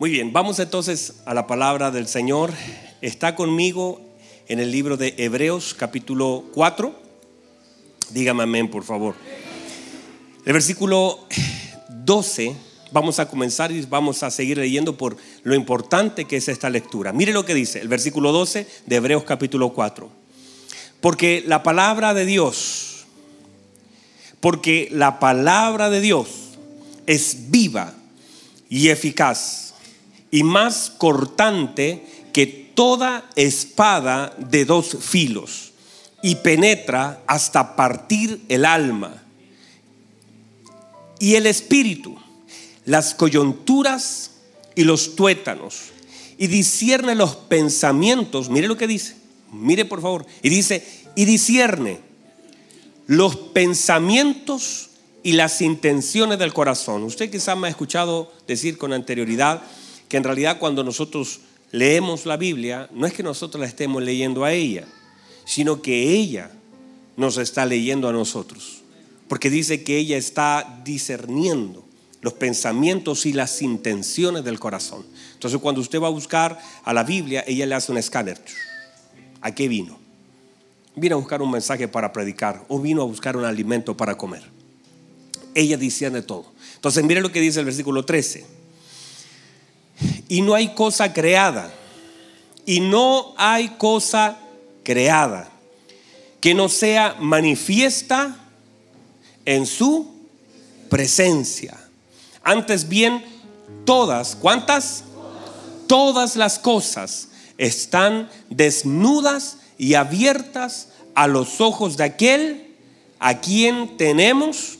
Muy bien, vamos entonces a la palabra del Señor. Está conmigo en el libro de Hebreos capítulo 4. Dígame amén, por favor. El versículo 12, vamos a comenzar y vamos a seguir leyendo por lo importante que es esta lectura. Mire lo que dice el versículo 12 de Hebreos capítulo 4. Porque la palabra de Dios, porque la palabra de Dios es viva y eficaz y más cortante que toda espada de dos filos y penetra hasta partir el alma y el espíritu, las coyunturas y los tuétanos y discierne los pensamientos. Mire lo que dice, mire por favor, y dice, y discierne los pensamientos y las intenciones del corazón. Usted quizás me ha escuchado decir con anterioridad que en realidad cuando nosotros leemos la Biblia, no es que nosotros la estemos leyendo a ella, sino que ella nos está leyendo a nosotros. Porque dice que ella está discerniendo los pensamientos y las intenciones del corazón. Entonces cuando usted va a buscar a la Biblia, ella le hace un escáner. ¿A qué vino? Vino a buscar un mensaje para predicar o vino a buscar un alimento para comer. Ella discierne todo. Entonces mire lo que dice el versículo 13. Y no hay cosa creada. Y no hay cosa creada que no sea manifiesta en su presencia. Antes bien, todas, ¿cuántas? Todas las cosas están desnudas y abiertas a los ojos de aquel a quien tenemos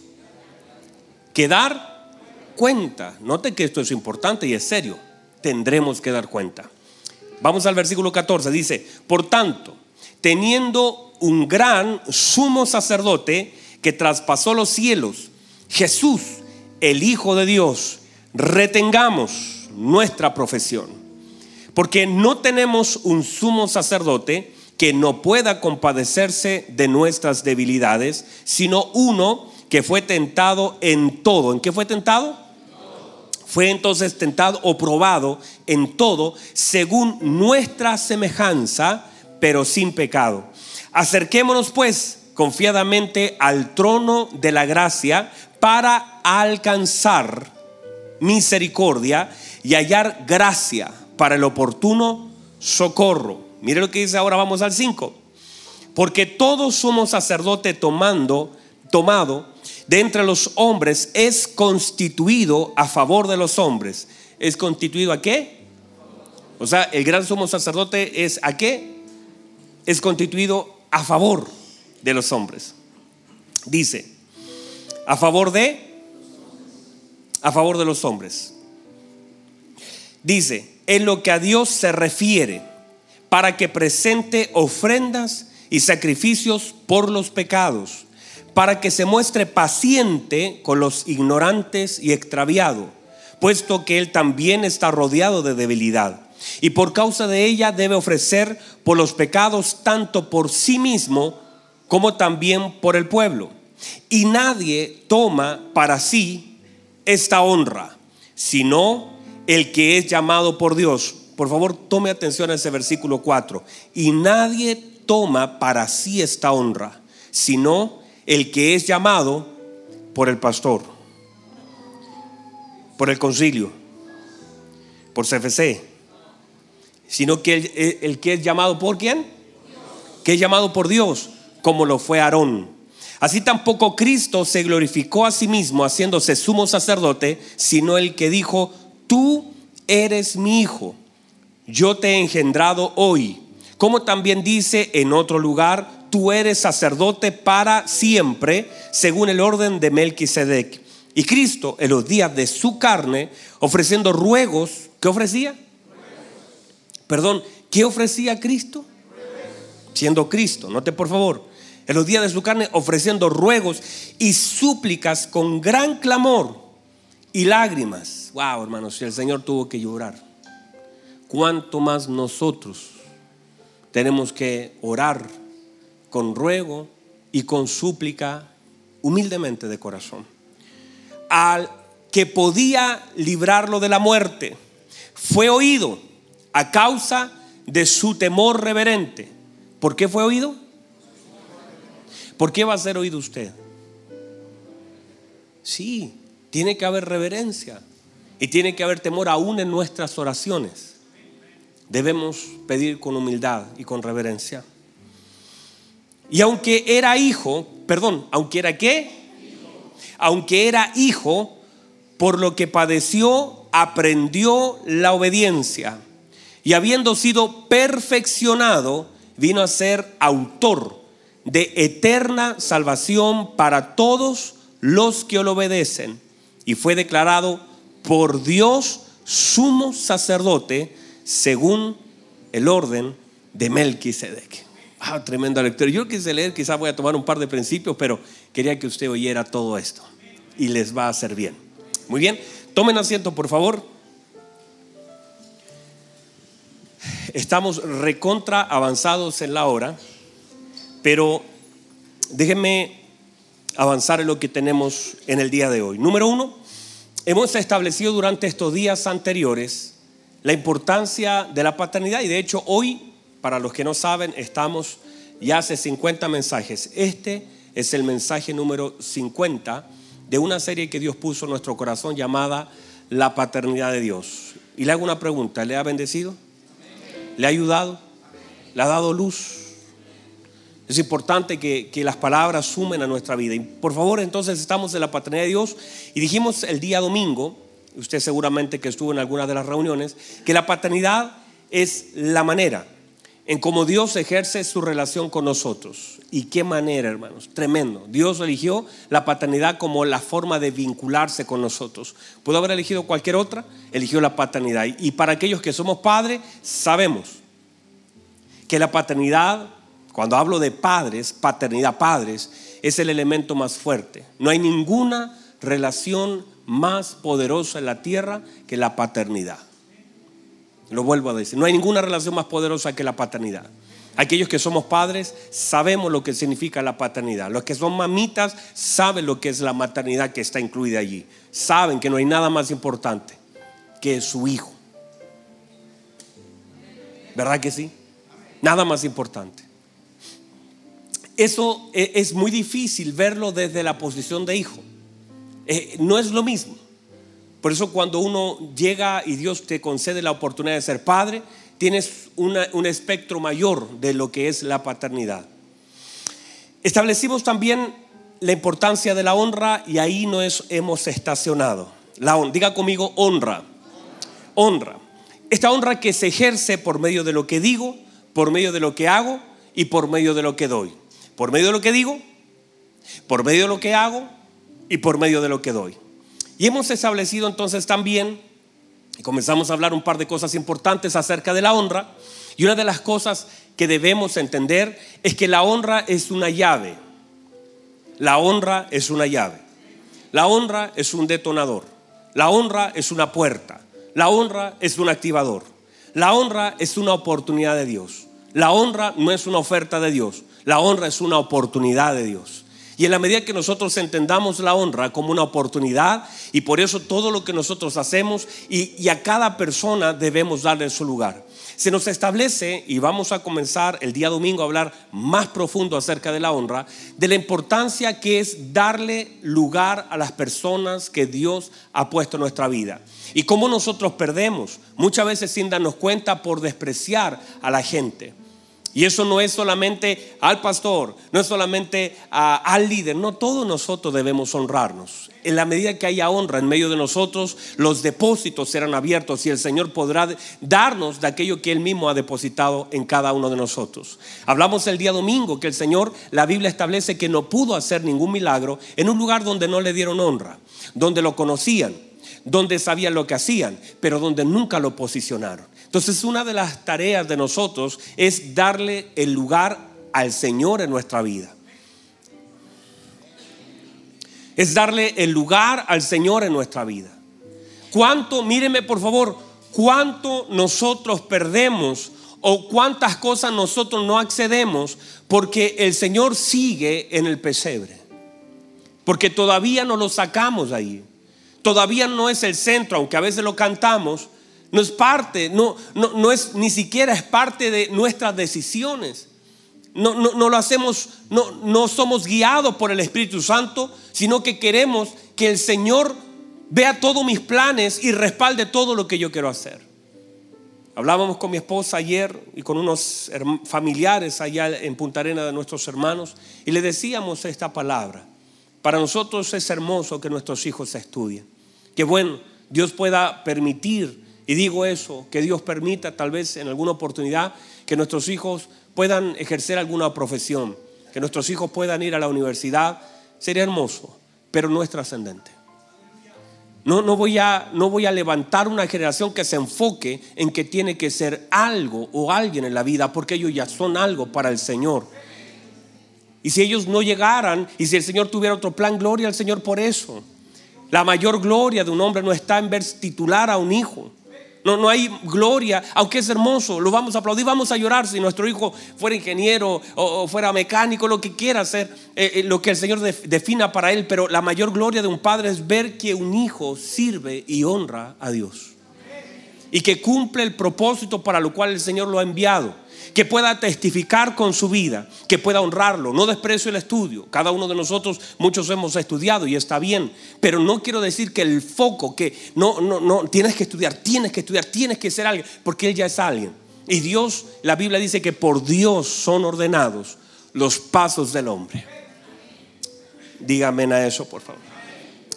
que dar cuenta. Note que esto es importante y es serio. Tendremos que dar cuenta. Vamos al versículo 14. Dice, por tanto, teniendo un gran sumo sacerdote que traspasó los cielos, Jesús, el Hijo de Dios, retengamos nuestra profesión. Porque no tenemos un sumo sacerdote que no pueda compadecerse de nuestras debilidades, sino uno que fue tentado en todo. ¿En qué fue tentado? Fue entonces tentado o probado en todo según nuestra semejanza, pero sin pecado. Acerquémonos pues confiadamente al trono de la gracia para alcanzar misericordia y hallar gracia para el oportuno socorro. Mire lo que dice ahora, vamos al 5. Porque todos somos sacerdote tomando, tomado de entre los hombres, es constituido a favor de los hombres. ¿Es constituido a qué? O sea, el gran sumo sacerdote es a qué? Es constituido a favor de los hombres. Dice, a favor de, a favor de los hombres. Dice, en lo que a Dios se refiere, para que presente ofrendas y sacrificios por los pecados, para que se muestre paciente con los ignorantes y extraviado, puesto que Él también está rodeado de debilidad. Y por causa de ella debe ofrecer por los pecados tanto por sí mismo como también por el pueblo. Y nadie toma para sí esta honra, sino el que es llamado por Dios. Por favor, tome atención a ese versículo 4. Y nadie toma para sí esta honra, sino el que es llamado por el pastor, por el concilio, por CFC, sino que el, que es llamado por quién? Que es llamado por Dios, como lo fue Aarón. Así tampoco Cristo se glorificó a sí mismo haciéndose sumo sacerdote, sino el que dijo, tú eres mi hijo, yo te he engendrado hoy. Como también dice en otro lugar, tú eres sacerdote para siempre, según el orden de Melquisedec. Y Cristo, en los días de su carne, ofreciendo ruegos, ¿qué ofrecía? Perdón, ¿qué ofrecía Cristo? Siendo Cristo, note por favor, en los días de su carne, ofreciendo ruegos y súplicas con gran clamor y lágrimas. Wow, hermanos, el Señor tuvo que llorar, ¿cuánto más nosotros tenemos que orar? Con ruego y con súplica humildemente de corazón. Al que podía librarlo de la muerte, fue oído a causa de su temor reverente. ¿Por qué fue oído? ¿Por qué va a ser oído usted? Sí, tiene que haber reverencia y tiene que haber temor aún en nuestras oraciones. Debemos pedir con humildad y con reverencia. Y aunque era hijo, perdón, aunque era qué? Aunque era hijo, por lo que padeció, aprendió la obediencia. Y habiendo sido perfeccionado, vino a ser autor de eterna salvación para todos los que lo obedecen. Y fue declarado por Dios sumo sacerdote según el orden de Melquisedec. Ah, tremenda lectura. Yo quise leer, quizás voy a tomar un par de principios, pero quería que usted oyera todo esto y les va a hacer bien. Muy bien, tomen asiento, por favor. Estamos recontra avanzados en la hora, pero déjenme avanzar en lo que tenemos en el día de hoy. Número uno, hemos establecido durante estos días anteriores la importancia de la paternidad y de hecho hoy, para los que no saben, estamos ya hace 50 mensajes. Este es el mensaje número 50 de una serie que Dios puso en nuestro corazón llamada La paternidad de Dios. Y le hago una pregunta, ¿le ha bendecido? ¿Le ha ayudado? ¿Le ha dado luz? Es importante que, que, las palabras sumen a nuestra vida. Y por favor, entonces estamos en la paternidad de Dios y dijimos el día domingo, usted seguramente que estuvo en alguna de las reuniones, que la paternidad es la manera en cómo Dios ejerce su relación con nosotros. ¿Y qué manera, hermanos? Tremendo. Dios eligió la paternidad como la forma de vincularse con nosotros. ¿Pudo haber elegido cualquier otra? Eligió la paternidad. Y para aquellos que somos padres, sabemos que la paternidad, cuando hablo de padres, paternidad, padres, es el elemento más fuerte. No hay ninguna relación más poderosa en la tierra que la paternidad. Lo vuelvo a decir, no hay ninguna relación más poderosa que la paternidad. Aquellos que somos padres sabemos lo que significa la paternidad. Los que son mamitas saben lo que es la maternidad que está incluida allí. Saben que no hay nada más importante que su hijo. ¿Verdad que sí? Nada más importante. Eso e, es muy difícil verlo desde la posición de hijo. Eh, no es lo mismo. Por eso cuando uno llega y Dios te concede la oportunidad de ser padre, tienes un espectro mayor de lo que es la paternidad. Establecimos también la importancia de la honra y ahí nos hemos estacionado. La, diga conmigo honra. Honra. Esta honra que se ejerce por medio de lo que digo, por medio de lo que hago y por medio de lo que doy. Por medio de lo que digo, por medio de lo que hago y por medio de lo que doy. Y hemos establecido entonces también, y comenzamos a hablar un par de cosas importantes acerca de la honra, y una de las cosas que debemos entender es que la honra es una llave. La honra es una llave. La honra es un detonador. La honra es una puerta. La honra es un activador. La honra es una oportunidad de Dios. La honra no es una oferta de Dios. La honra es una oportunidad de Dios. Y en la medida que nosotros entendamos la honra como una oportunidad, y por eso todo lo que nosotros hacemos y, a cada persona debemos darle su lugar. Se nos establece, y vamos a comenzar el día domingo a hablar más profundo acerca de la honra, de la importancia que es darle lugar a las personas que Dios ha puesto en nuestra vida. Y cómo nosotros perdemos, muchas veces sin darnos cuenta, por despreciar a la gente. Y eso no es solamente al pastor, no es solamente al líder, no, todos nosotros debemos honrarnos. En la medida que haya honra en medio de nosotros, los depósitos serán abiertos y el Señor podrá darnos de aquello que Él mismo ha depositado en cada uno de nosotros. Hablamos el día domingo que el Señor, la Biblia establece que no pudo hacer ningún milagro en un lugar donde no le dieron honra, donde lo conocían, donde sabían lo que hacían, pero donde nunca lo posicionaron. Entonces una de las tareas de nosotros es darle el lugar al Señor en nuestra vida. Es darle el lugar al Señor en nuestra vida. ¿Cuánto, míreme por favor, cuánto nosotros perdemos o cuántas cosas nosotros no accedemos porque el Señor sigue en el pesebre? Porque todavía no lo sacamos de ahí. Todavía no es el centro, aunque a veces lo cantamos, No es parte, no, no, no es ni siquiera es parte de nuestras decisiones. No, no, no, lo hacemos, no, no somos guiados por el Espíritu Santo, sino que queremos que el Señor vea todos mis planes y respalde todo lo que yo quiero hacer. Hablábamos con mi esposa ayer y con unos familiares allá en Punta Arena de nuestros hermanos y le decíamos esta palabra. Para nosotros es hermoso que nuestros hijos estudien. Que bueno, Dios pueda permitir, y digo eso, que Dios permita tal vez en alguna oportunidad que nuestros hijos puedan ejercer alguna profesión, que nuestros hijos puedan ir a la universidad, sería hermoso, pero no es trascendente. No, no, voy a, no voy a levantar una generación que se enfoque en que tiene que ser algo o alguien en la vida, porque ellos ya son algo para el Señor. Y si ellos no llegaran, y si el Señor tuviera otro plan, gloria al Señor por eso. La mayor gloria de un hombre no está en ver titular a un hijo. No, no hay gloria, aunque es hermoso, lo vamos a aplaudir, vamos a llorar si nuestro hijo fuera ingeniero o, fuera mecánico, lo que quiera hacer, eh, eh, lo que el Señor defina para él, pero la mayor gloria de un padre es ver que un hijo sirve y honra a Dios. Y que cumple el propósito para lo cual el Señor lo ha enviado que pueda testificar con su vida, que pueda honrarlo. No desprecio el estudio. Cada uno de nosotros, muchos hemos estudiado y está bien, pero no quiero decir que el foco, que no, no, no, tienes que estudiar, tienes que estudiar, tienes que ser alguien, porque Él ya es alguien. Y Dios, la Biblia dice que por Dios son ordenados los pasos del hombre. Dígame a eso, por favor.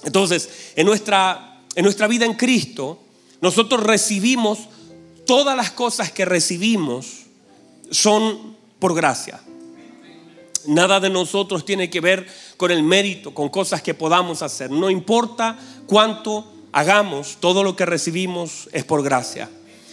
Entonces, en nuestra, en nuestra vida en Cristo, nosotros recibimos todas las cosas que recibimos son por gracia. Nada de nosotros tiene que ver con el mérito, con cosas que podamos hacer. No importa cuánto hagamos, todo lo que recibimos es por gracia.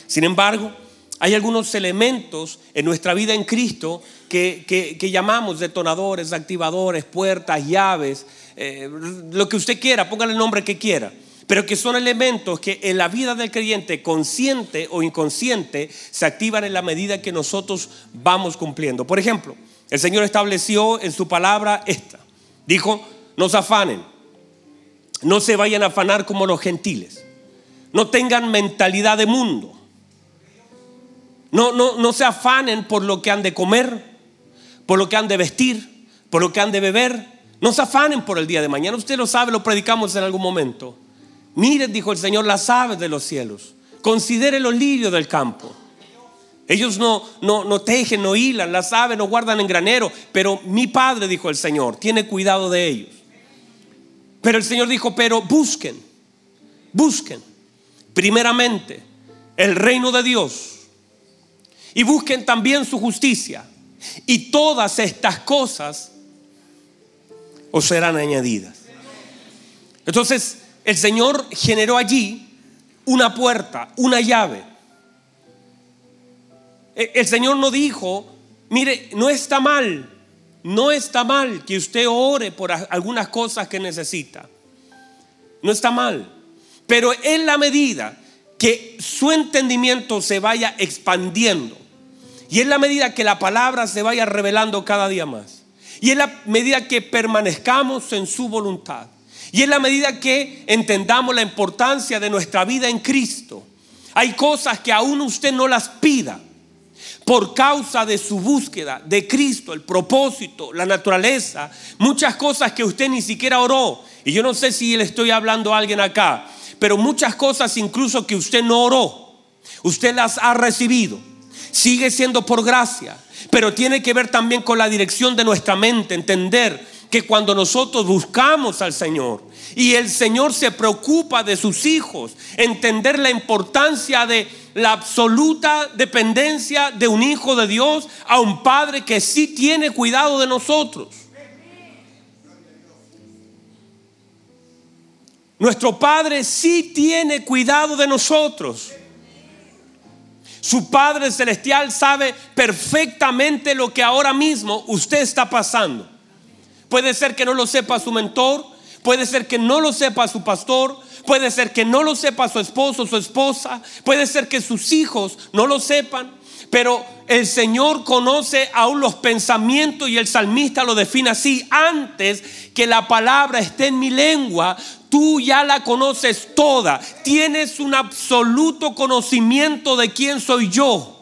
Sin embargo, hay algunos elementos en nuestra vida en Cristo que, llamamos detonadores, activadores, puertas, llaves, eh, lo que usted quiera, póngale el nombre que quiera pero que son elementos que en la vida del creyente, consciente o inconsciente, se activan en la medida que nosotros vamos cumpliendo. Por ejemplo, el Señor estableció en su palabra esta. Dijo, no se afanen, no se vayan a afanar como los gentiles, no tengan mentalidad de mundo, no, no, no se afanen por lo que han de comer, por lo que han de vestir, por lo que han de beber, no se afanen por el día de mañana. Usted lo sabe, lo predicamos en algún momento. Miren, dijo el Señor, las aves de los cielos. Considere los lirios del campo. Ellos no, no, no tejen, no hilan, las aves no guardan en granero, pero mi Padre, dijo el Señor, tiene cuidado de ellos. Pero el Señor dijo, pero busquen, busquen primeramente el reino de Dios y busquen también su justicia y todas estas cosas os serán añadidas. Entonces, el Señor generó allí una puerta, una llave. E, el Señor no dijo, mire, no está mal, no está mal que usted ore por algunas cosas que necesita. No está mal. Pero en la medida que su entendimiento se vaya expandiendo y en la medida que la palabra se vaya revelando cada día más y en la medida que permanezcamos en su voluntad y en la medida que entendamos la importancia de nuestra vida en Cristo, hay cosas que aún usted no las pida por causa de su búsqueda de Cristo, el propósito, la naturaleza, muchas cosas que usted ni siquiera oró. Y yo no sé si le estoy hablando a alguien acá, pero muchas cosas incluso que usted no oró, usted las ha recibido. Sigue siendo por gracia, pero tiene que ver también con la dirección de nuestra mente, entender que cuando nosotros buscamos al Señor y el Señor se preocupa de sus hijos, entender la importancia de la absoluta dependencia de un hijo de Dios a un padre que sí tiene cuidado de nosotros. Nuestro Padre sí tiene cuidado de nosotros. Su Padre Celestial sabe perfectamente lo que ahora mismo usted está pasando. Puede ser que no lo sepa su mentor, puede ser que no lo sepa su pastor, puede ser que no lo sepa su esposo o su esposa, puede ser que sus hijos no lo sepan, Pero el Señor conoce aún los pensamientos y el salmista lo define así. Antes que la palabra esté en mi lengua, tú ya la conoces toda. Tienes un absoluto conocimiento de quién soy yo.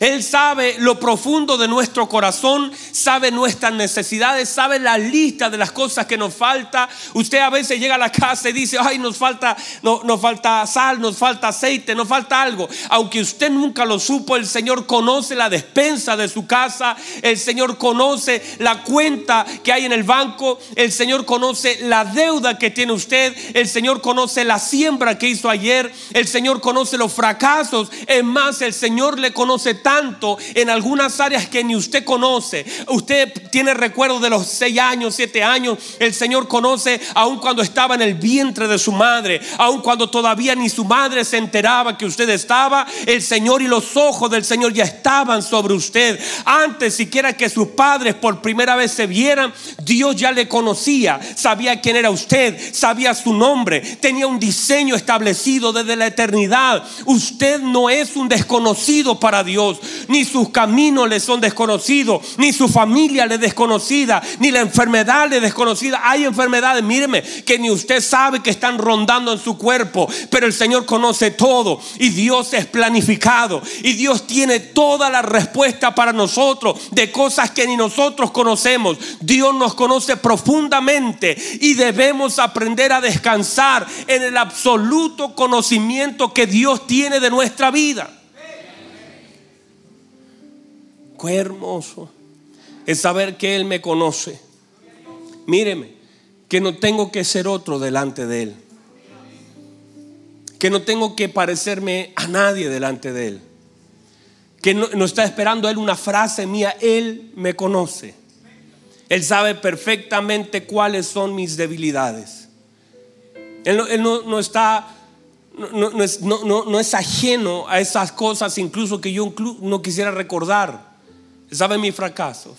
Él sabe lo profundo de nuestro corazón, sabe nuestras necesidades, sabe la lista de las cosas que nos falta. Usted a veces llega a la casa y dice, ay, nos falta, no, nos falta sal, nos falta aceite, nos falta algo. Aunque usted nunca lo supo, el Señor conoce la despensa de su casa, el Señor conoce la cuenta que hay en el banco, el Señor conoce la deuda que tiene usted, el Señor conoce la siembra que hizo ayer, el Señor conoce los fracasos. Es más, el Señor le conoce en algunas áreas que ni usted conoce. Usted tiene recuerdo de los seis años, siete años. El Señor conoce aun cuando estaba en el vientre de su madre, aun cuando todavía ni su madre se enteraba que usted estaba. El Señor y los ojos del Señor ya estaban sobre usted. Antes siquiera que sus padres por primera vez se vieran, Dios ya le conocía, sabía quién era usted, sabía su nombre, tenía un diseño establecido desde la eternidad. Usted no es un desconocido para Dios ni sus caminos le son desconocidos, ni su familia le es desconocida, ni la enfermedad le es desconocida. Hay enfermedades, míreme, que ni usted sabe que están rondando en su cuerpo, pero el Señor conoce todo y Dios es planificado y Dios tiene toda la respuesta para nosotros de cosas que ni nosotros conocemos. Dios nos conoce profundamente y debemos aprender a descansar en el absoluto conocimiento que Dios tiene de nuestra vida. Hermoso es saber que Él me conoce. Míreme, que no tengo que ser otro delante de Él. Que no tengo que parecerme a nadie delante de Él. Que no, está esperando Él una frase mía. Él me conoce. Él sabe perfectamente cuáles son mis debilidades. Él no, está no, es, no, es, ajeno a esas cosas incluso que yo no quisiera recordar sabe mis fracasos,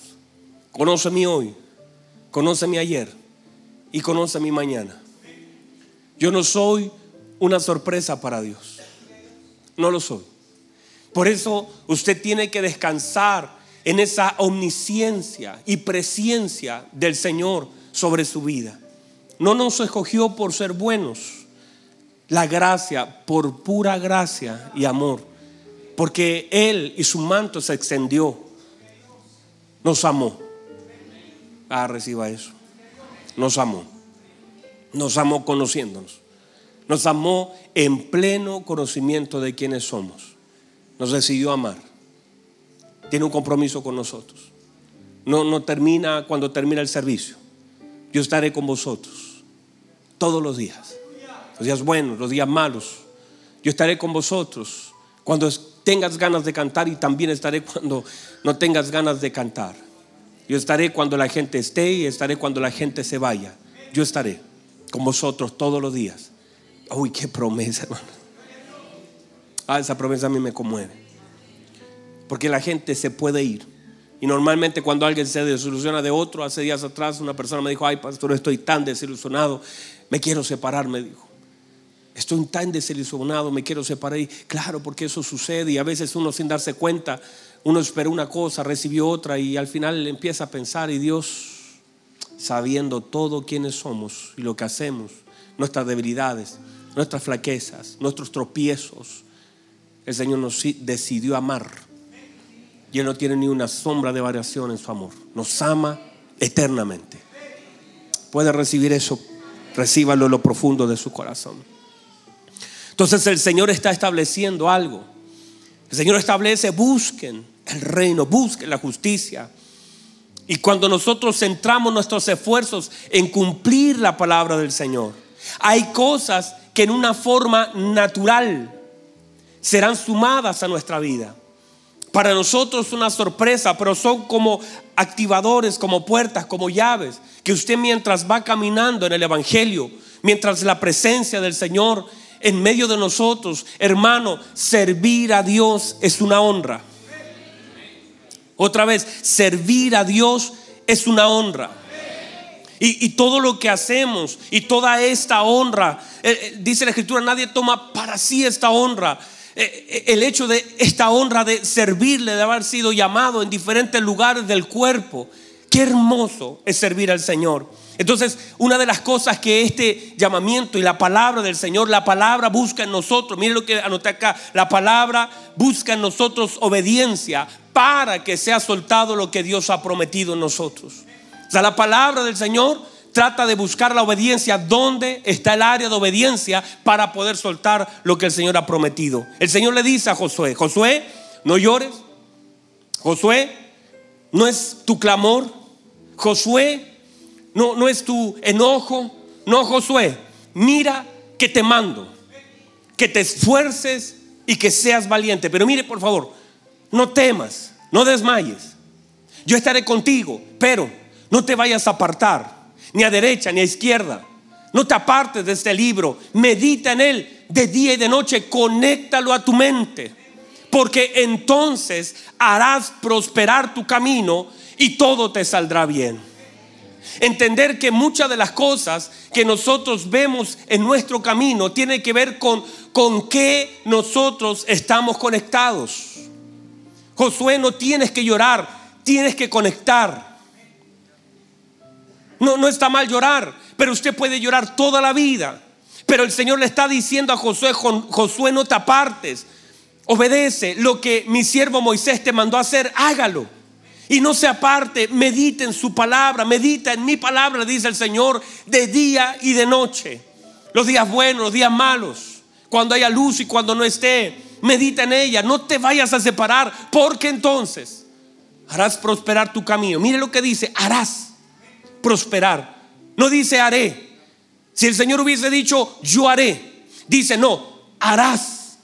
conoce mi hoy, conoce mi ayer. Y conoce mi mañana. Yo no soy una sorpresa para Dios, no lo soy. Por eso usted tiene que descansar en esa omnisciencia y presencia del Señor sobre su vida. No nos escogió por ser buenos, la gracia, por pura gracia y amor, porque Él y su manto se extendió nos amó. Ah, reciba eso. Nos amó. Nos amó conociéndonos. Nos amó en pleno conocimiento de quiénes somos. Nos decidió amar. Tiene un compromiso con nosotros. No, no termina cuando termina el servicio. Yo estaré con vosotros todos los días. Los días buenos, los días malos. Yo estaré con vosotros cuando tengas ganas de cantar y también estaré cuando no tengas ganas de cantar. Yo estaré cuando la gente esté y estaré cuando la gente se vaya. Yo estaré con vosotros todos los días. Uy, qué promesa, hermano. Ah, esa promesa a mí me conmueve. Porque la gente se puede ir. Y normalmente cuando alguien se desilusiona de otro, hace días atrás una persona me dijo, ay pastor, estoy tan desilusionado, me quiero separar, me dijo. Estoy tan desilusionado, me quiero separar. Y claro, porque eso sucede y a veces uno sin darse cuenta, uno espera una cosa, recibió otra y al final empieza a pensar y Dios, sabiendo todo quiénes somos y lo que hacemos, nuestras debilidades, nuestras flaquezas, nuestros tropiezos, el Señor nos decidió amar. Y Él no tiene ni una sombra de variación en su amor. Nos ama eternamente. Puede recibir eso, recíbalo en lo profundo de su corazón. Entonces el Señor está estableciendo algo. El Señor establece, busquen el reino, busquen la justicia. Y cuando nosotros centramos nuestros esfuerzos en cumplir la palabra del Señor, hay cosas que en una forma natural serán sumadas a nuestra vida. Para nosotros una sorpresa, pero son como activadores, como puertas, como llaves, que usted mientras va caminando en el Evangelio, mientras la presencia del Señor en medio de nosotros. Hermano, servir a Dios es una honra. Otra vez, servir a Dios es una honra. Y, todo lo que hacemos y toda esta honra, eh, eh, dice la escritura, nadie toma para sí esta honra. eh, el hecho de esta honra de servirle, de haber sido llamado en diferentes lugares del cuerpo. Qué hermoso es servir al Señor. Entonces, una de las cosas que este llamamiento y la palabra del Señor, la palabra busca en nosotros, miren lo que anoté acá, la palabra busca en nosotros obediencia para que sea soltado lo que Dios ha prometido en nosotros. O sea, la palabra del Señor trata de buscar la obediencia, dónde está el área de obediencia para poder soltar lo que el Señor ha prometido. El Señor le dice a Josué, Josué, no llores. Josué, no es tu clamor. Josué, no, no es tu enojo. No, Josué, mira que te mando, que te esfuerces y que seas valiente. Pero mire, por favor, no temas, no desmayes. Yo estaré contigo, pero no te vayas a apartar, ni a derecha ni a izquierda. No te apartes de este libro, medita en él de día y de noche, conéctalo a tu mente, porque entonces harás prosperar tu camino y todo te saldrá bien. Entender que muchas de las cosas que nosotros vemos en nuestro camino tienen que ver con con qué nosotros estamos conectados. Josué, no tienes que llorar, tienes que conectar. No, no está mal llorar, pero usted puede llorar toda la vida. Pero el Señor le está diciendo a Josué, Josué, no te apartes, obedece lo que mi siervo Moisés te mandó a hacer, hágalo. Y no se aparte, medita en su palabra, medita en mi palabra, dice el Señor, de día y de noche. Los días buenos, los días malos, cuando haya luz y cuando no esté, medita en ella, no te vayas a separar, porque entonces harás prosperar tu camino. Mire lo que dice, harás prosperar. No dice haré. Si el Señor hubiese dicho yo haré, dice no, harás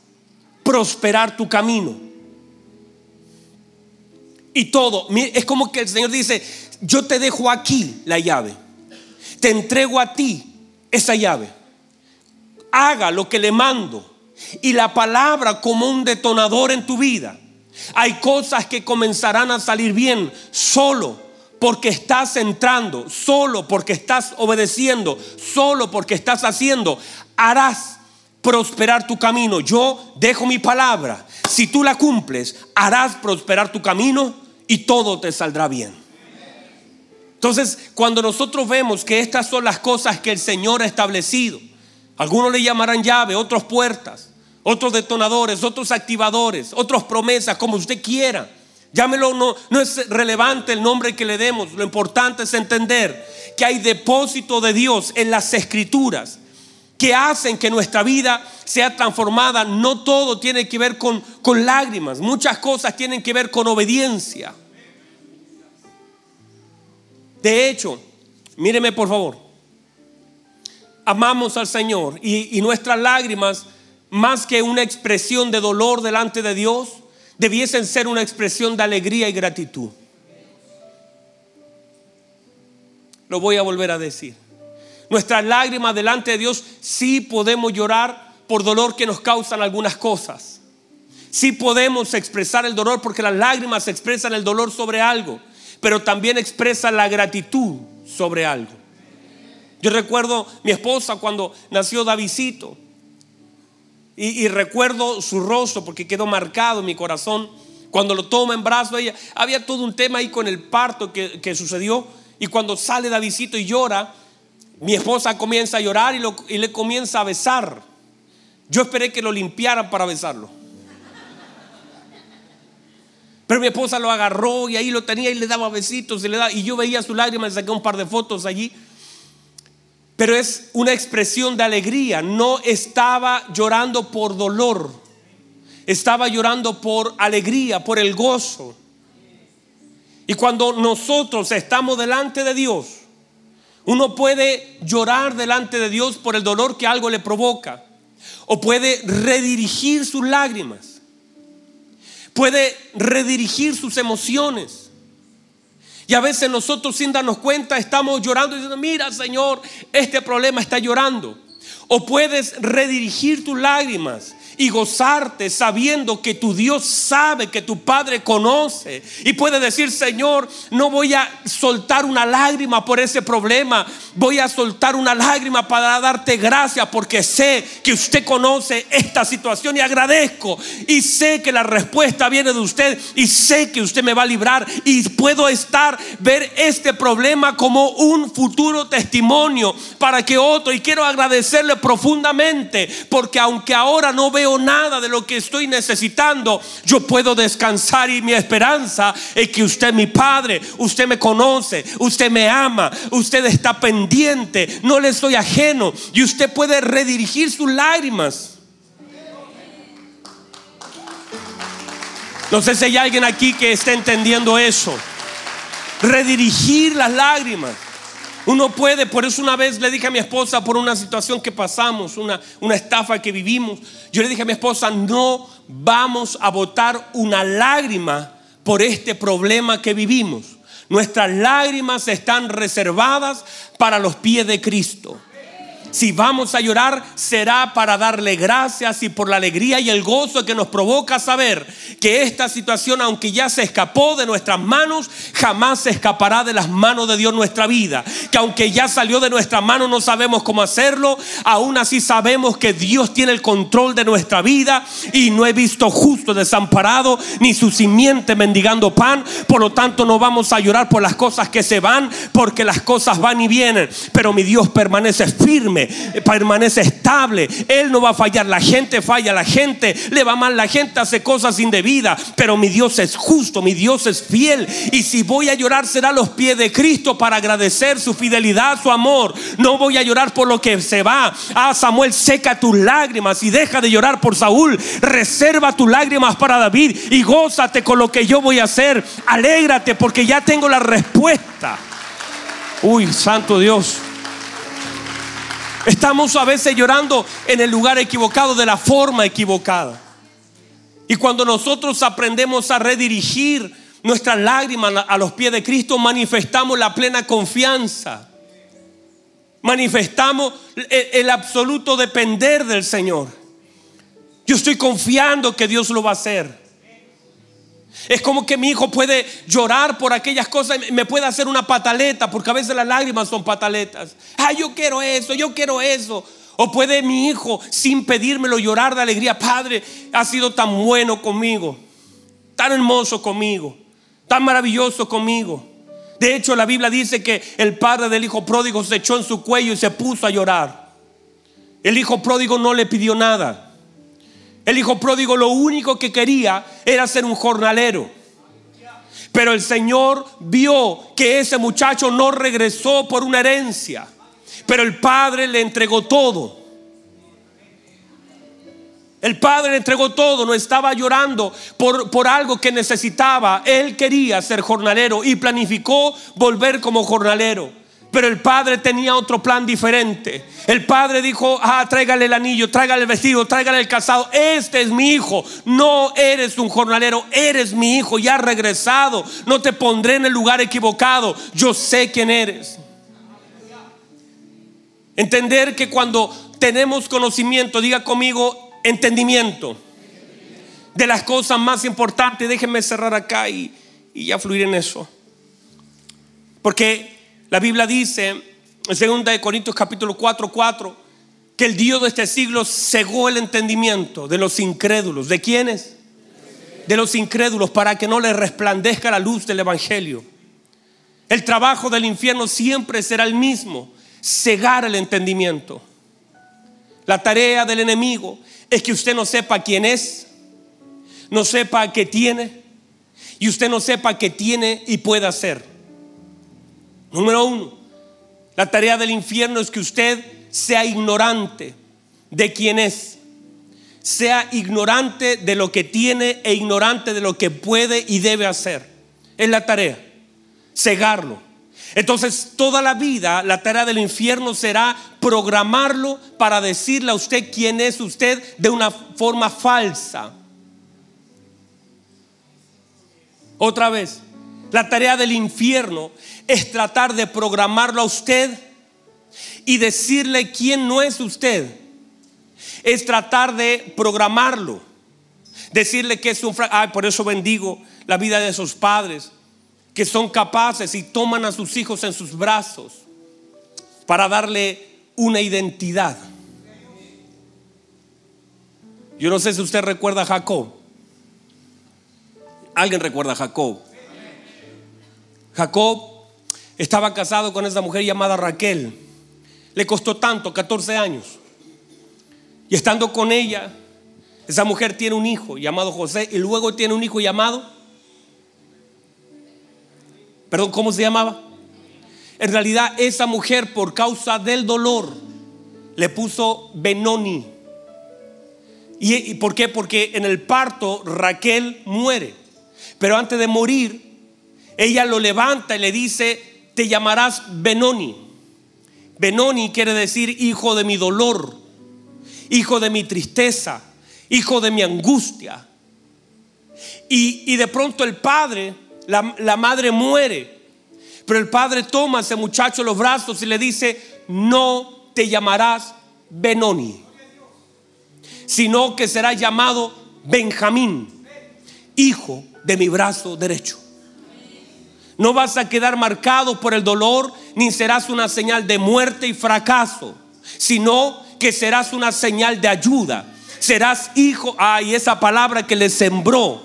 prosperar tu camino y todo. Es como que el Señor dice, yo te dejo aquí la llave. Te entrego a ti esa llave. Haga lo que le mando. Y la palabra como un detonador en tu vida. Hay cosas que comenzarán a salir bien solo porque estás entrando, solo porque estás obedeciendo, solo porque estás haciendo. Harás prosperar tu camino. Yo dejo mi palabra. Si tú la cumples, harás prosperar tu camino y todo te saldrá bien. Entonces, cuando nosotros vemos que estas son las cosas que el Señor ha establecido, algunos le llamarán llave, otros puertas, otros detonadores, otros activadores, otros promesas, como usted quiera. Llámelo, no, no es relevante el nombre que le demos, lo importante es entender que hay depósito de Dios en las escrituras que hacen que nuestra vida sea transformada. No todo tiene que ver con, con lágrimas, muchas cosas tienen que ver con obediencia. De hecho, míreme por favor, amamos al Señor y, y nuestras lágrimas, más que una expresión de dolor delante de Dios, debiesen ser una expresión de alegría y gratitud. Lo voy a volver a decir. Nuestras lágrimas delante de Dios sí podemos llorar por dolor que nos causan algunas cosas. Sí podemos expresar el dolor porque las lágrimas expresan el dolor sobre algo, pero también expresan la gratitud sobre algo. Yo recuerdo mi esposa cuando nació Davidito y, recuerdo su rostro porque quedó marcado en mi corazón. Cuando lo toma en brazos, ella, había todo un tema ahí con el parto que, que sucedió y cuando sale Davidito y llora, mi esposa comienza a llorar y, le comienza a besar. Yo esperé que lo limpiaran para besarlo. Pero mi esposa lo agarró y ahí lo tenía y le daba besitos y le daba, y yo veía su lágrima y saqué un par de fotos allí. Pero es una expresión de alegría. No estaba llorando por dolor. Estaba llorando por alegría, por el gozo. Y cuando nosotros estamos delante de Dios, uno puede llorar delante de Dios por el dolor que algo le provoca. O puede redirigir sus lágrimas. Puede redirigir sus emociones. Y a veces nosotros sin darnos cuenta estamos llorando y diciendo, mira Señor, este problema está llorando. O puedes redirigir tus lágrimas y gozarte sabiendo que tu Dios sabe, que tu Padre conoce y puede decir, Señor, no voy a soltar una lágrima por ese problema, voy a soltar una lágrima para darte gracias porque sé que usted conoce esta situación y agradezco. Y sé que la respuesta viene de usted y sé que usted me va a librar y puedo estar, ver este problema como un futuro testimonio para que otro, y quiero agradecerle profundamente porque aunque ahora no veo nada de lo que estoy necesitando, yo puedo descansar y mi esperanza es que usted mi Padre, usted me conoce, usted me ama, usted está pendiente, no le estoy ajeno y usted puede redirigir sus lágrimas. No sé si hay alguien aquí que esté entendiendo eso. Redirigir las lágrimas. Uno puede, por eso una vez le dije a mi esposa por una situación que pasamos, una, una estafa que vivimos, yo le dije a mi esposa, no vamos a botar una lágrima por este problema que vivimos. Nuestras lágrimas están reservadas para los pies de Cristo. Si vamos a llorar, será para darle gracias y por la alegría y el gozo que nos provoca saber que esta situación, aunque ya se escapó de nuestras manos, jamás se escapará de las manos de Dios nuestra vida. Que aunque ya salió de nuestras manos, no sabemos cómo hacerlo, aún así sabemos que Dios tiene el control de nuestra vida y no he visto justo desamparado ni su simiente mendigando pan. Por lo tanto, no vamos a llorar por las cosas que se van, porque las cosas van y vienen. Pero mi Dios permanece firme permanece estable. Él no va a fallar. La gente falla, la gente le va mal, la gente hace cosas indebidas. Pero mi Dios es justo, mi Dios es fiel. Y si voy a llorar será a los pies de Cristo para agradecer su fidelidad, su amor. No voy a llorar por lo que se va. Ah, Samuel, seca tus lágrimas y deja de llorar por Saúl. Reserva tus lágrimas para David y gózate con lo que yo voy a hacer. Alégrate porque ya tengo la respuesta. Uy, santo Dios. Estamos a veces llorando en el lugar equivocado, de la forma equivocada. Y cuando nosotros aprendemos a redirigir nuestras lágrimas a los pies de Cristo, manifestamos la plena confianza. Manifestamos el, absoluto depender del Señor. Yo estoy confiando que Dios lo va a hacer. Es como que mi hijo puede llorar por aquellas cosas, me puede hacer una pataleta, porque a veces las lágrimas son pataletas. Ah, yo quiero eso, yo quiero eso. O puede mi hijo, sin pedírmelo, llorar de alegría. Padre, ha sido tan bueno conmigo, tan hermoso conmigo, tan maravilloso conmigo. De hecho, la Biblia dice que el padre del hijo pródigo se echó en su cuello y se puso a llorar. El hijo pródigo no le pidió nada. El hijo pródigo lo único que quería era ser un jornalero. Pero el Señor vio que ese muchacho no regresó por una herencia. Pero el padre le entregó todo. El padre le entregó todo, no estaba llorando por, por, algo que necesitaba. Él quería ser jornalero y planificó volver como jornalero. Pero el padre tenía otro plan diferente. El padre dijo, ah, tráigale el anillo, tráigale el vestido, tráigale el casado. Este es mi hijo. No eres un jornalero, eres mi hijo. Ya regresado. No te pondré en el lugar equivocado. Yo sé quién eres. Entender que cuando tenemos conocimiento, diga conmigo, entendimiento de las cosas más importantes. Déjenme cerrar acá y, y ya fluir en eso. Porque la Biblia dice en 2 Corintios capítulo 4, 4, que el Dios de este siglo cegó el entendimiento de los incrédulos. ¿De quiénes? De los incrédulos para que no les resplandezca la luz del Evangelio. El trabajo del infierno siempre será el mismo, cegar el entendimiento. La tarea del enemigo es que usted no sepa quién es, no sepa qué tiene y usted no sepa qué tiene y puede hacer. Número uno, la tarea del infierno es que usted sea ignorante de quién es. Sea ignorante de lo que tiene e ignorante de lo que puede y debe hacer. Es la tarea. Cegarlo. Entonces, toda la vida, la tarea del infierno será programarlo para decirle a usted quién es usted de una forma falsa. Otra vez, la tarea del infierno es tratar de programarlo a usted y decirle quién no es usted es tratar de programarlo. Decirle que es un Ay, por eso bendigo la vida de esos padres que son capaces y toman a sus hijos en sus brazos para darle una identidad. Yo no sé si usted recuerda a Jacob. ¿Alguien recuerda a Jacob? Jacob estaba casado con esa mujer llamada Raquel. Le costó tanto, 14 años. Y estando con ella, esa mujer tiene un hijo llamado José y luego tiene un hijo llamado, perdón, ¿cómo se llamaba? En realidad esa mujer por causa del dolor le puso Benoni. ¿Y, por qué? Porque en el parto Raquel muere. Pero antes de morir, ella lo levanta y le dice, te llamarás Benoni. Benoni quiere decir hijo de mi dolor, hijo de mi tristeza, hijo de mi angustia. Y, de pronto el padre, la, la madre muere, pero el padre toma a ese muchacho en los brazos y le dice, no te llamarás Benoni, sino que será llamado Benjamín, hijo de mi brazo derecho. No vas a quedar marcado por el dolor, ni serás una señal de muerte y fracaso, sino que serás una señal de ayuda. Serás hijo, ay, esa palabra que le sembró,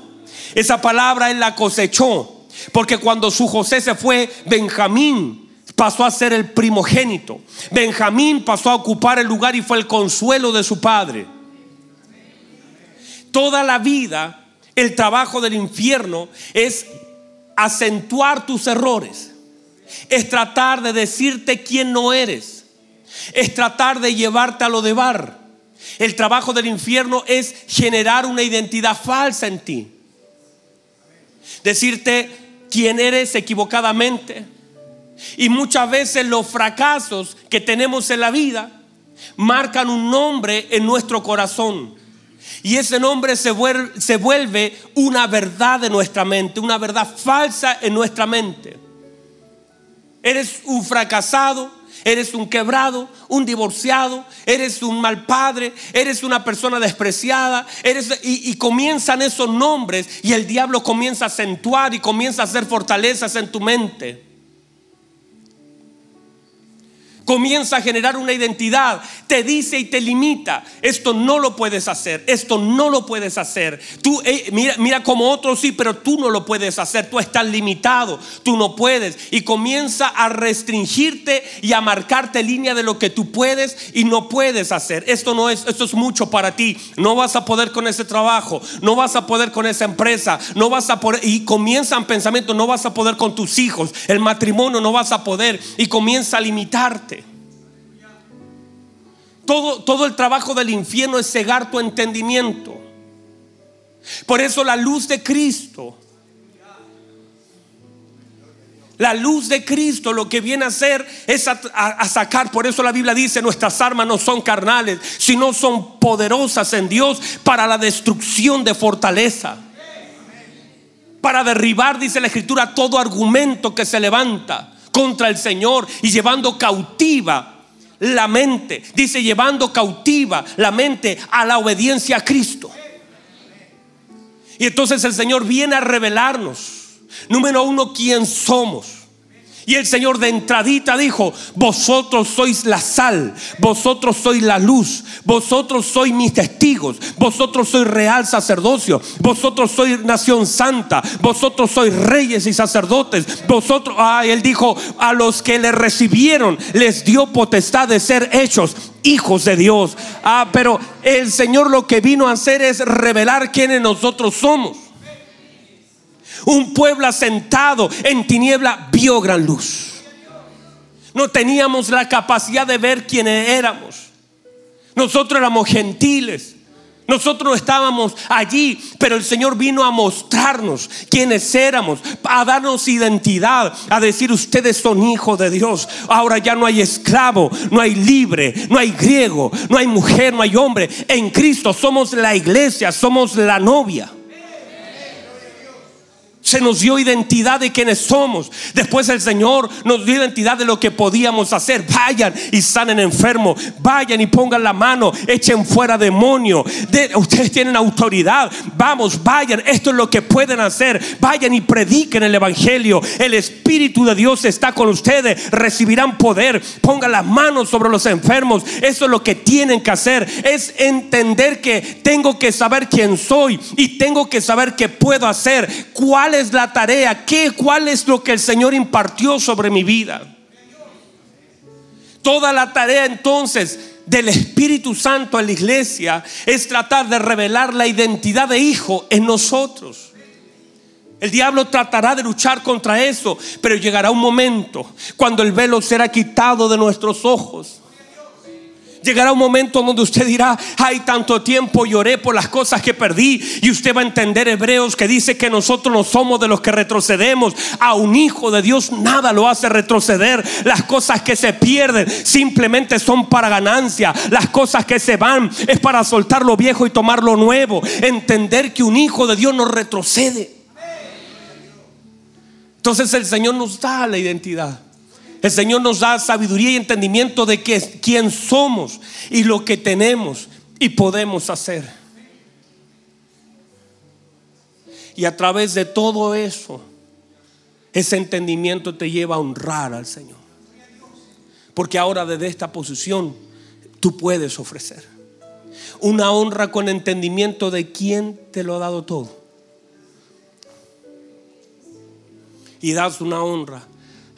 esa palabra él la cosechó, porque cuando su José se fue, Benjamín pasó a ser el primogénito. Benjamín pasó a ocupar el lugar y fue el consuelo de su padre. Toda la vida, el trabajo del infierno es acentuar tus errores, es tratar de decirte quién no eres, es tratar de llevarte a lo de bar. El trabajo del infierno es generar una identidad falsa en ti. Decirte quién eres equivocadamente. Y muchas veces los fracasos que tenemos en la vida marcan un nombre en nuestro corazón. Y ese nombre se vuelve, una verdad de nuestra mente, una verdad falsa en nuestra mente. Eres un fracasado, eres un quebrado, un divorciado, eres un mal padre, eres una persona despreciada, eres y, comienzan esos nombres y el diablo comienza a acentuar y comienza a hacer fortalezas en tu mente comienza a generar una identidad, te dice y te limita, esto no lo puedes hacer, esto no lo puedes hacer. Tú eh, mira, mira como otros sí, pero tú no lo puedes hacer, tú estás limitado, tú no puedes y comienza a restringirte y a marcarte línea de lo que tú puedes y no puedes hacer. Esto no es esto es mucho para ti. No vas a poder con ese trabajo, no vas a poder con esa empresa, no vas a poder y comienzan pensamientos, no vas a poder con tus hijos, el matrimonio no vas a poder y comienza a limitarte. Todo, el trabajo del infierno es cegar tu entendimiento. Por eso la luz de Cristo, la luz de Cristo lo que viene a hacer es a, sacar, por eso la Biblia dice, nuestras armas no son carnales, sino son poderosas en Dios para la destrucción de fortaleza. Para derribar, dice la Escritura, todo argumento que se levanta contra el Señor y llevando cautiva la mente. Dice, llevando cautiva la mente a la obediencia a Cristo. Y entonces el Señor viene a revelarnos, número uno, quién somos. Y el Señor de entradita dijo, vosotros sois la sal, vosotros sois la luz, vosotros sois mis testigos, vosotros sois real sacerdocio, vosotros sois nación santa, vosotros sois reyes y sacerdotes, vosotros, ah, él dijo, a los que le recibieron les dio potestad de ser hechos hijos de Dios. Ah, pero el Señor lo que vino a hacer es revelar quiénes nosotros somos. Un pueblo asentado en tiniebla vio gran luz. No teníamos la capacidad de ver quiénes éramos. Nosotros éramos gentiles. Nosotros estábamos allí, pero el Señor vino a mostrarnos quiénes éramos, a darnos identidad, a decir ustedes son hijos de Dios. Ahora ya no hay esclavo, no hay libre, no hay griego, no hay mujer, no hay hombre. En Cristo somos la iglesia, somos la novia. Se nos dio identidad de quienes somos. Después el Señor nos dio identidad de lo que podíamos hacer. Vayan y sanen enfermos. Vayan y pongan la mano. Echen fuera demonio. ustedes tienen autoridad. Vamos, vayan. Esto es lo que pueden hacer. Vayan y prediquen el Evangelio. El Espíritu de Dios está con ustedes. Recibirán poder. Pongan las manos sobre los enfermos. Eso es lo que tienen que hacer. Es entender que tengo que saber quién soy y tengo que saber qué puedo hacer. ¿Cuál es la tarea? ¿Qué, ¿Cuál es lo que el Señor impartió sobre mi vida? Toda la tarea entonces del Espíritu Santo en la iglesia es tratar de revelar la identidad de hijo en nosotros. El diablo tratará de luchar contra eso, pero llegará un momento cuando el velo será quitado de nuestros ojos Llegará un momento donde usted dirá, hay tanto tiempo lloré por las cosas que perdí. Y usted va a entender Hebreos que dice que nosotros no somos de los que retrocedemos. A un hijo de Dios nada lo hace retroceder. Las cosas que se pierden simplemente son para ganancia. Las cosas que se van es para soltar lo viejo y tomar lo nuevo. Entender que un hijo de Dios no retrocede. Entonces el Señor nos da la identidad. El Señor nos da sabiduría y entendimiento de quién somos y lo que tenemos y podemos hacer. Y a través de todo eso, ese entendimiento te lleva a honrar al Señor. Porque ahora desde esta posición tú puedes ofrecer una honra con entendimiento de quién te lo ha dado todo. Y das una honra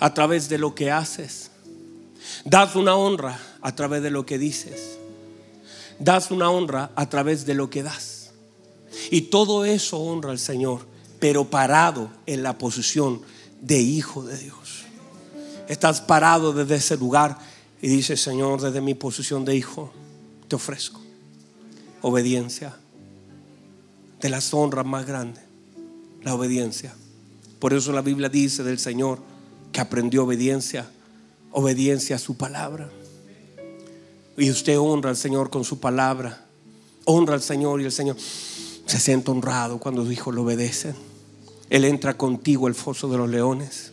a través de lo que haces. Das una honra a través de lo que dices. Das una honra a través de lo que das. Y todo eso honra al Señor, pero parado en la posición de hijo de Dios. Estás parado desde ese lugar y dices, Señor, desde mi posición de hijo, te ofrezco obediencia. De las honras más grandes, la obediencia. Por eso la Biblia dice del Señor, que aprendió obediencia, obediencia a su palabra. Y usted honra al Señor con su palabra, honra al Señor y el Señor se siente honrado cuando sus hijos lo obedecen. Él entra contigo al foso de los leones.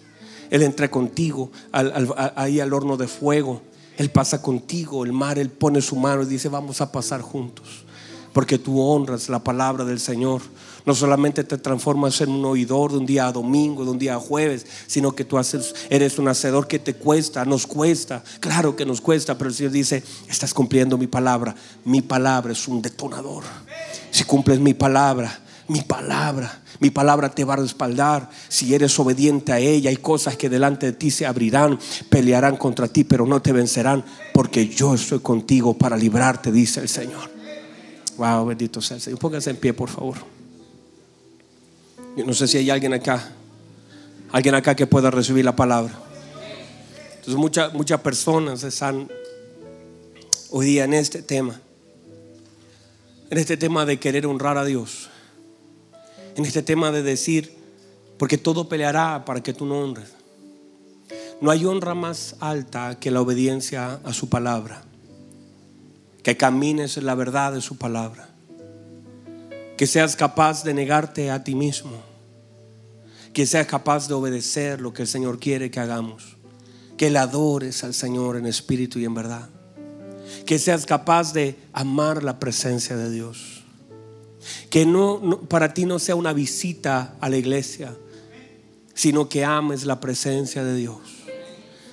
Él entra contigo ahí al horno de fuego. Él pasa contigo el mar. Él pone su mano y dice, vamos a pasar juntos. Porque tú honras la palabra del Señor. No solamente te transformas en un oidor de un día a domingo, de un día a jueves, sino que tú haces, eres un hacedor que te cuesta, nos cuesta. Claro que nos cuesta, pero el Señor dice, estás cumpliendo mi palabra. Mi palabra es un detonador. Si cumples mi palabra, mi palabra, mi palabra te va a respaldar. Si eres obediente a ella, hay cosas que delante de ti se abrirán, pelearán contra ti, pero no te vencerán, porque yo estoy contigo para librarte, dice el Señor. Wow, bendito sea el Señor. Póngase en pie, por favor. Yo no sé si hay alguien acá, alguien acá que pueda recibir la palabra. Entonces muchas, muchas personas están hoy día en este tema, en este tema de querer honrar a Dios, en este tema de decir, porque todo peleará para que tú no honres. No hay honra más alta que la obediencia a su palabra, que camines en la verdad de su palabra que seas capaz de negarte a ti mismo, que seas capaz de obedecer lo que el Señor quiere que hagamos, que le adores al Señor en espíritu y en verdad, que seas capaz de amar la presencia de Dios, que no, para ti no sea una visita a la iglesia, sino que ames la presencia de Dios.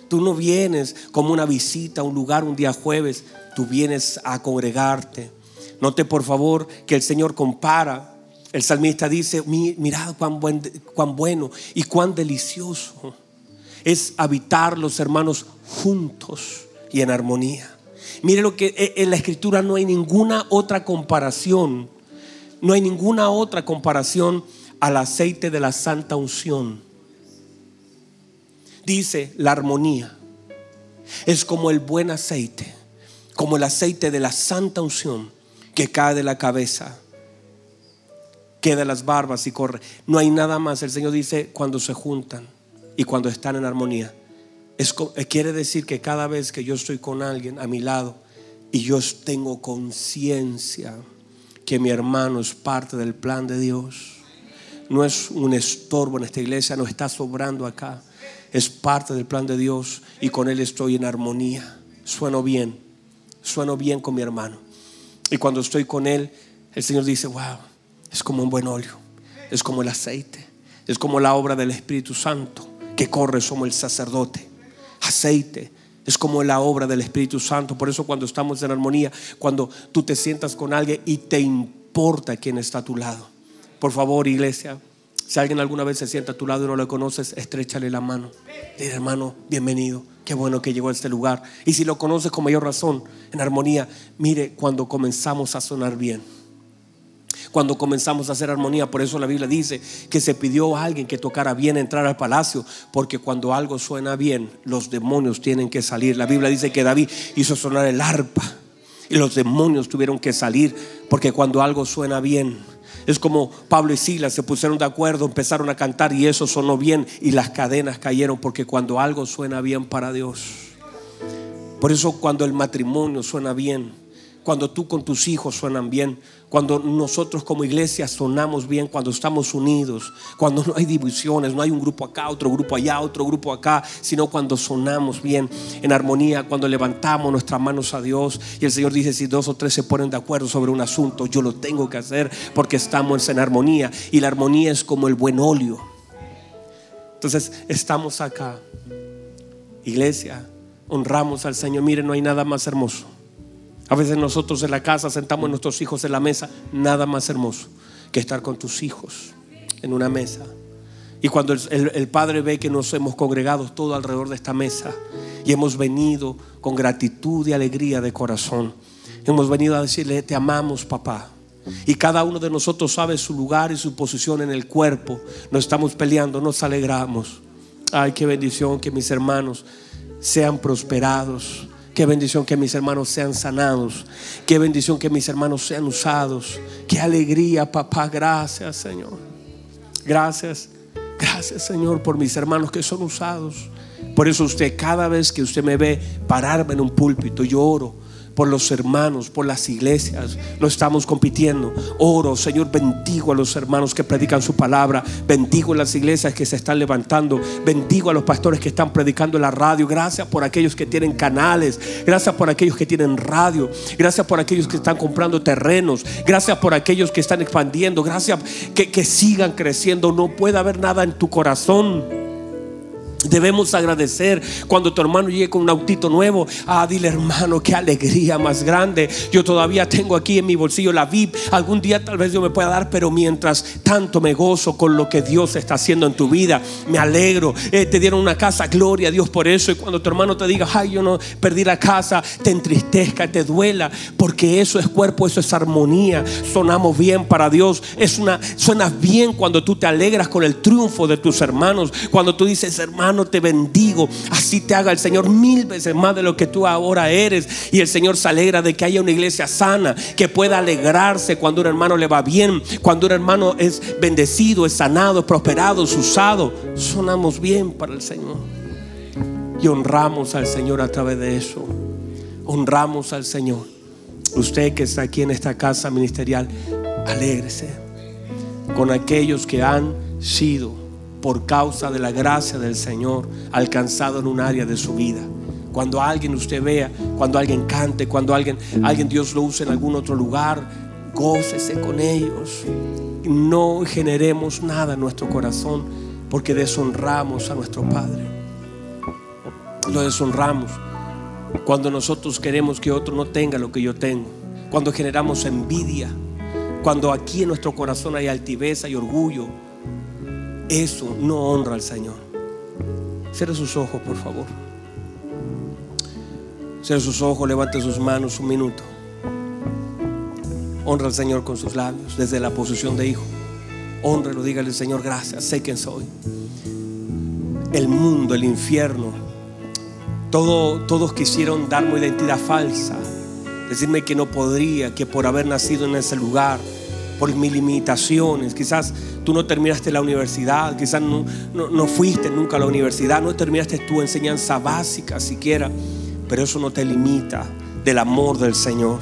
Tú no vienes como una visita a un lugar un día jueves, tú vienes a congregarte Note por favor que el Señor compara. El salmista dice, mirad cuán, cuán bueno y cuán delicioso es habitar los hermanos juntos y en armonía. Mire lo que e, en la escritura no hay ninguna otra comparación, no hay ninguna otra comparación al aceite de la santa unción. Dice la armonía. Es como el buen aceite, como el aceite de la santa unción que cae de la cabeza, queda las barbas y corre. No hay nada más. El Señor dice cuando se juntan y cuando están en armonía. Eh, quiere decir que cada vez que yo estoy con alguien a mi lado y yo tengo conciencia que mi hermano es parte del plan de Dios, no es un estorbo en esta iglesia, no está sobrando acá. Es parte del plan de Dios y con Él estoy en armonía. Sueno bien, sueno bien con mi hermano. Y cuando estoy con Él, el Señor dice, wow, es como un buen óleo, es como el aceite, es como la obra del Espíritu Santo que corre como el sacerdote. Aceite, es como la obra del Espíritu Santo. Por eso cuando estamos en armonía, cuando tú te sientas con alguien y te importa quién está a tu lado. Por favor, iglesia, si alguien alguna vez se sienta a tu lado y no lo conoces, estrechale la mano. Dile, hermano, bienvenido. Qué bueno que llegó a este lugar. Y si lo conoces con mayor razón, en armonía, mire cuando comenzamos a sonar bien cuando comenzamos a hacer armonía. Por eso la Biblia dice que se pidió a alguien que tocara bien entrar al palacio, porque cuando algo suena bien, los demonios tienen que salir. La Biblia dice que David hizo sonar el arpa y los demonios tuvieron que salir, porque cuando algo suena bien, es como Pablo y Silas se pusieron de acuerdo, empezaron a cantar y eso sonó bien y las cadenas cayeron, porque cuando algo suena bien para Dios. Por eso cuando el matrimonio suena bien, cuando tú con tus hijos suenan bien, cuando nosotros como iglesia sonamos bien, cuando estamos unidos, cuando no hay divisiones, no hay un grupo acá, otro grupo allá, otro grupo acá, sino cuando sonamos bien en armonía, cuando levantamos nuestras manos a Dios. Y el Señor dice, si dos o tres se ponen de acuerdo sobre un asunto, yo lo tengo que hacer porque estamos en armonía. Y la armonía es como el buen óleo. Entonces estamos acá, iglesia, honramos al Señor, miren, no hay nada más hermoso a veces nosotros en la casa sentamos a nuestros hijos en la mesa, nada más hermoso que estar con tus hijos en una mesa. Y cuando el, Padre ve que nos hemos congregado todo alrededor de esta mesa y hemos venido con gratitud y alegría de corazón, hemos venido a decirle, te amamos papá. Y cada uno de nosotros sabe su lugar y su posición en el cuerpo. No estamos peleando, nos alegramos. Ay, qué bendición que mis hermanos sean prosperados Qué bendición que mis hermanos sean sanados. Qué bendición que mis hermanos sean usados. Qué alegría, papá. Gracias, Señor. Gracias. Gracias, Señor, por mis hermanos que son usados. Por eso usted, cada vez que usted me ve pararme en un púlpito, yo oro por los hermanos, por las iglesias. No estamos compitiendo. Oro, Señor, bendigo a los hermanos que predican su palabra. Bendigo a las iglesias que se están levantando. Bendigo a los pastores que están predicando en la radio. Gracias por aquellos que tienen canales. Gracias por aquellos que tienen radio. Gracias por aquellos que están comprando terrenos. Gracias por aquellos que están expandiendo. Gracias que, que sigan creciendo. No puede haber nada en tu corazón Debemos agradecer cuando tu hermano llegue con un autito nuevo. Ah, dile hermano, qué alegría más grande. Yo todavía tengo aquí en mi bolsillo la VIP. Algún día tal vez yo me pueda dar, pero mientras tanto me gozo con lo que Dios está haciendo en tu vida. Me alegro. Eh, te dieron una casa, gloria a Dios por eso. Y cuando tu hermano te diga, ay, yo no perdí la casa, te entristezca, te duela, porque eso es cuerpo, eso es armonía. Sonamos bien para Dios. Es una, suenas bien cuando tú te alegras con el triunfo de tus hermanos. Cuando tú dices, hermano, te bendigo. Así te haga el Señor mil veces más de lo que tú ahora eres. Y el Señor se alegra de que haya una iglesia sana, que pueda alegrarse cuando un hermano le va bien, cuando un hermano es bendecido, es sanado, es prosperado, es usado. Sonamos bien para el Señor. Y honramos al Señor a través de eso. Honramos al Señor. Usted que está aquí en esta casa ministerial, alégrese con aquellos que han sido por causa de la gracia del Señor alcanzado en un área de su vida. Cuando alguien usted vea, cuando alguien cante, cuando alguien, alguien Dios lo use en algún otro lugar, gócese con ellos. No generemos nada en nuestro corazón porque deshonramos a nuestro Padre. Lo deshonramos cuando nosotros queremos que otro no tenga lo que yo tengo. Cuando generamos envidia. Cuando aquí en nuestro corazón hay altivez y orgullo eso no honra al Señor. Cierre sus ojos, por favor. Cierre sus ojos, levante sus manos un minuto. Honra al Señor con sus labios, desde la posición de hijo. Honrelo, dígale, Señor, gracias, sé quién soy. El mundo, el infierno, todo, todos quisieron darme identidad falsa, decirme que no podría, que por haber nacido en ese lugar, por mis limitaciones, quizás tú no terminaste la universidad, quizás no, no, fuiste nunca a la universidad, no terminaste tu enseñanza básica siquiera, pero eso no te limita del amor del Señor.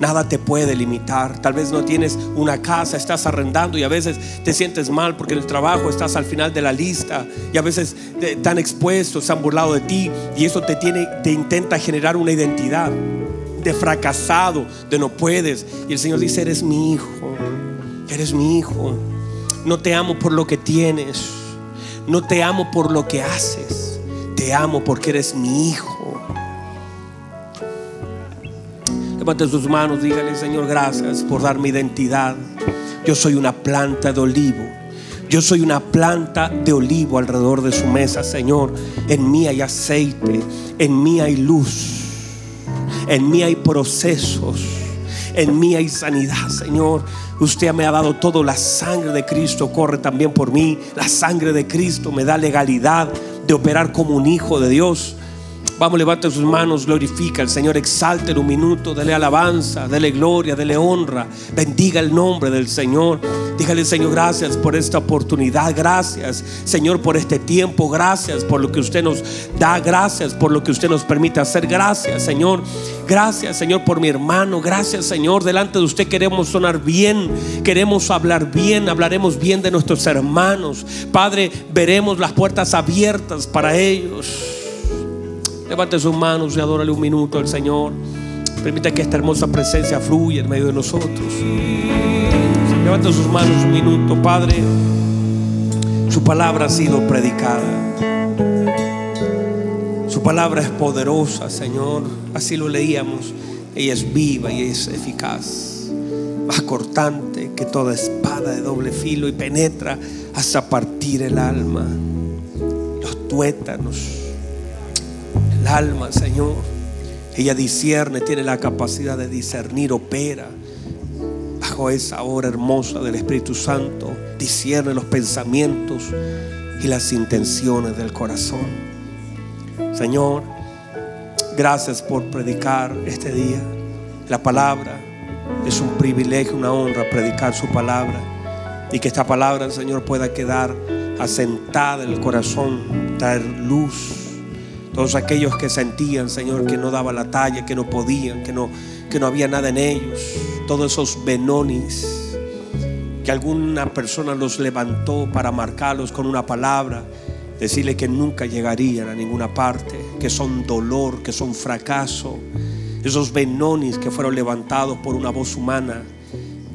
Nada te puede limitar. Tal vez no tienes una casa, estás arrendando y a veces te sientes mal porque en el trabajo estás al final de la lista y a veces están expuestos, se han burlado de ti y eso te tiene, te intenta generar una identidad de fracasado, de no puedes. Y el Señor dice, eres mi hijo, eres mi hijo. No te amo por lo que tienes, no te amo por lo que haces, te amo porque eres mi hijo. Levante sus manos, dígale, Señor, gracias por darme identidad. Yo soy una planta de olivo. Yo soy una planta de olivo alrededor de su mesa, Señor. En mí hay aceite, en mí hay luz. En mí hay procesos. En mí hay sanidad, Señor. Usted me ha dado todo. La sangre de Cristo corre también por mí. La sangre de Cristo me da legalidad de operar como un hijo de Dios. Vamos, levante sus manos, glorifica al Señor, exalte un minuto, dele alabanza, dele gloria, dele honra, bendiga el nombre del Señor. Dígale, Señor, gracias por esta oportunidad, gracias, Señor, por este tiempo, gracias por lo que usted nos da, gracias por lo que usted nos permite hacer, gracias, Señor. Gracias, Señor, por mi hermano, gracias, Señor. Delante de usted queremos sonar bien, queremos hablar bien, hablaremos bien de nuestros hermanos. Padre, veremos las puertas abiertas para ellos. Levante sus manos y adórale un minuto al Señor. Permita que esta hermosa presencia fluya en medio de nosotros. Levante sus manos un minuto, Padre. Su palabra ha sido predicada. Su palabra es poderosa, Señor. Así lo leíamos. Ella es viva y es eficaz. Más cortante que toda espada de doble filo y penetra hasta partir el alma, los tuétanos alma, Señor. Ella discierne, tiene la capacidad de discernir, opera bajo esa hora hermosa del Espíritu Santo. Discierne los pensamientos y las intenciones del corazón. Señor, gracias por predicar este día. La palabra es un privilegio, una honra predicar su palabra. Y que esta palabra, Señor, pueda quedar asentada en el corazón, traer luz todos aquellos que sentían, Señor, que no daba la talla, que no podían, que no, que no había nada en ellos. Todos esos benonis que alguna persona los levantó para marcarlos con una palabra, decirle que nunca llegarían a ninguna parte, que son dolor, que son fracaso. Esos benonis que fueron levantados por una voz humana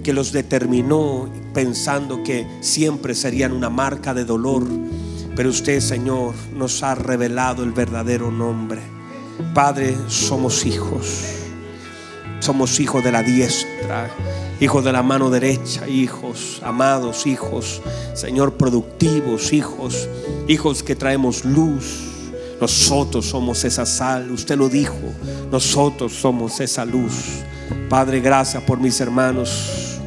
que los determinó pensando que siempre serían una marca de dolor pero usted, Señor, nos ha revelado el verdadero nombre. Padre, somos hijos. Somos hijos de la diestra, hijos de la mano derecha, hijos, amados hijos, Señor, productivos, hijos, hijos que traemos luz. Nosotros somos esa sal, usted lo dijo, nosotros somos esa luz. Padre, gracias por mis hermanos,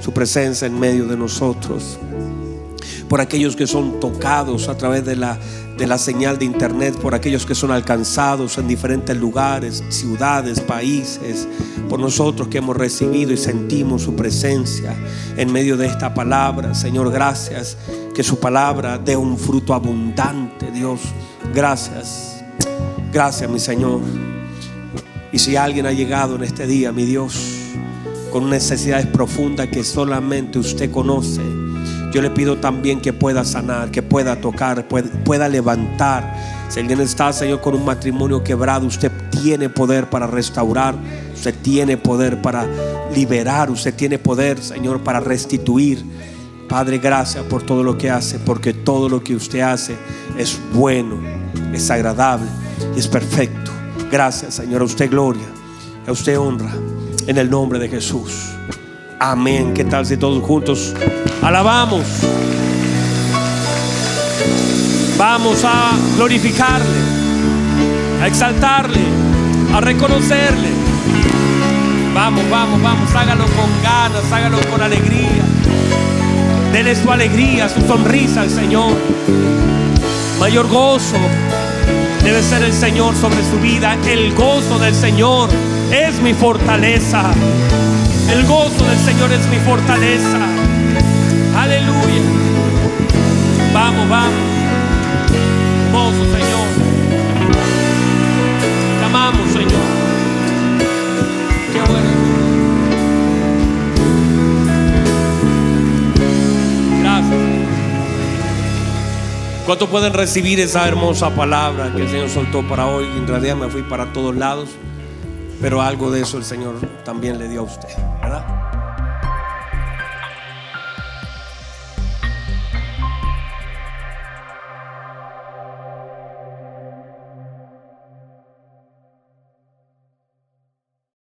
su presencia en medio de nosotros por aquellos que son tocados a través de la, de la señal de internet, por aquellos que son alcanzados en diferentes lugares, ciudades, países, por nosotros que hemos recibido y sentimos su presencia en medio de esta palabra. Señor, gracias que su palabra dé un fruto abundante, Dios. Gracias. Gracias, mi Señor. Y si alguien ha llegado en este día, mi Dios, con necesidades profundas que solamente usted conoce, yo le pido también que pueda sanar, que pueda tocar, pueda, levantar. Si alguien está, Señor, con un matrimonio quebrado, usted tiene poder para restaurar, usted tiene poder para liberar, usted tiene poder, Señor, para restituir. Padre, gracias por todo lo que hace, porque todo lo que usted hace es bueno, es agradable y es perfecto. Gracias, Señor, a usted gloria, a usted honra, en el nombre de Jesús. Amén. ¿Qué tal si todos juntos alabamos? Vamos a glorificarle, a exaltarle, a reconocerle. Vamos, vamos, vamos, hágalo con ganas, hágalo con alegría. Dele su alegría, su sonrisa al Señor. Mayor gozo debe ser el Señor sobre su vida. El gozo del Señor es mi fortaleza. El gozo del Señor es mi fortaleza. Aleluya. Vamos, vamos. Gozo, Señor. Te amamos, Señor. Qué bueno. Gracias. ¿Cuánto pueden recibir esa hermosa palabra que el Señor soltó para hoy? En realidad me fui para todos lados, pero algo de eso el Señor también le dio a usted.